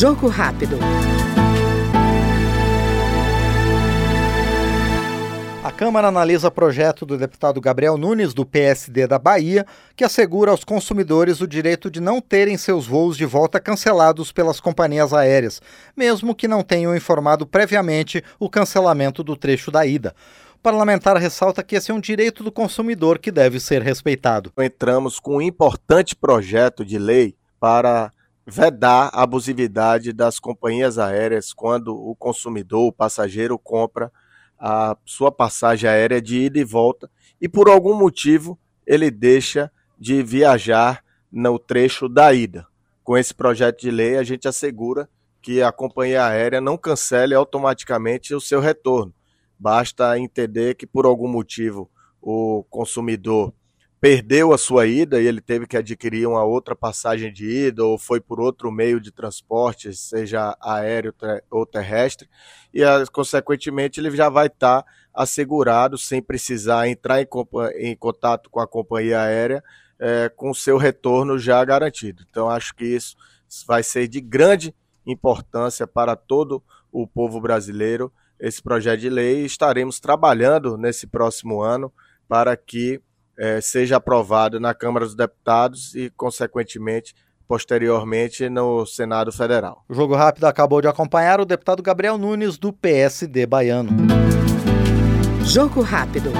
Jogo rápido. A Câmara analisa projeto do deputado Gabriel Nunes, do PSD da Bahia, que assegura aos consumidores o direito de não terem seus voos de volta cancelados pelas companhias aéreas, mesmo que não tenham informado previamente o cancelamento do trecho da ida. O parlamentar ressalta que esse é um direito do consumidor que deve ser respeitado. Entramos com um importante projeto de lei para vedar a abusividade das companhias aéreas quando o consumidor, o passageiro, compra a sua passagem aérea de ida e volta e por algum motivo ele deixa de viajar no trecho da ida. Com esse projeto de lei, a gente assegura que a companhia aérea não cancele automaticamente o seu retorno. Basta entender que por algum motivo o consumidor perdeu a sua ida e ele teve que adquirir uma outra passagem de ida ou foi por outro meio de transporte, seja aéreo ou terrestre, e consequentemente ele já vai estar tá assegurado sem precisar entrar em, em, contato com a companhia aérea é, com seu retorno já garantido. Então acho que isso vai ser de grande importância para todo o povo brasileiro esse projeto de lei e estaremos trabalhando nesse próximo ano para que é, seja aprovado na Câmara dos Deputados e, consequentemente, posteriormente no Senado Federal. O Jogo Rápido acabou de acompanhar o deputado Gabriel Nunes, do PSD baiano. Jogo Rápido.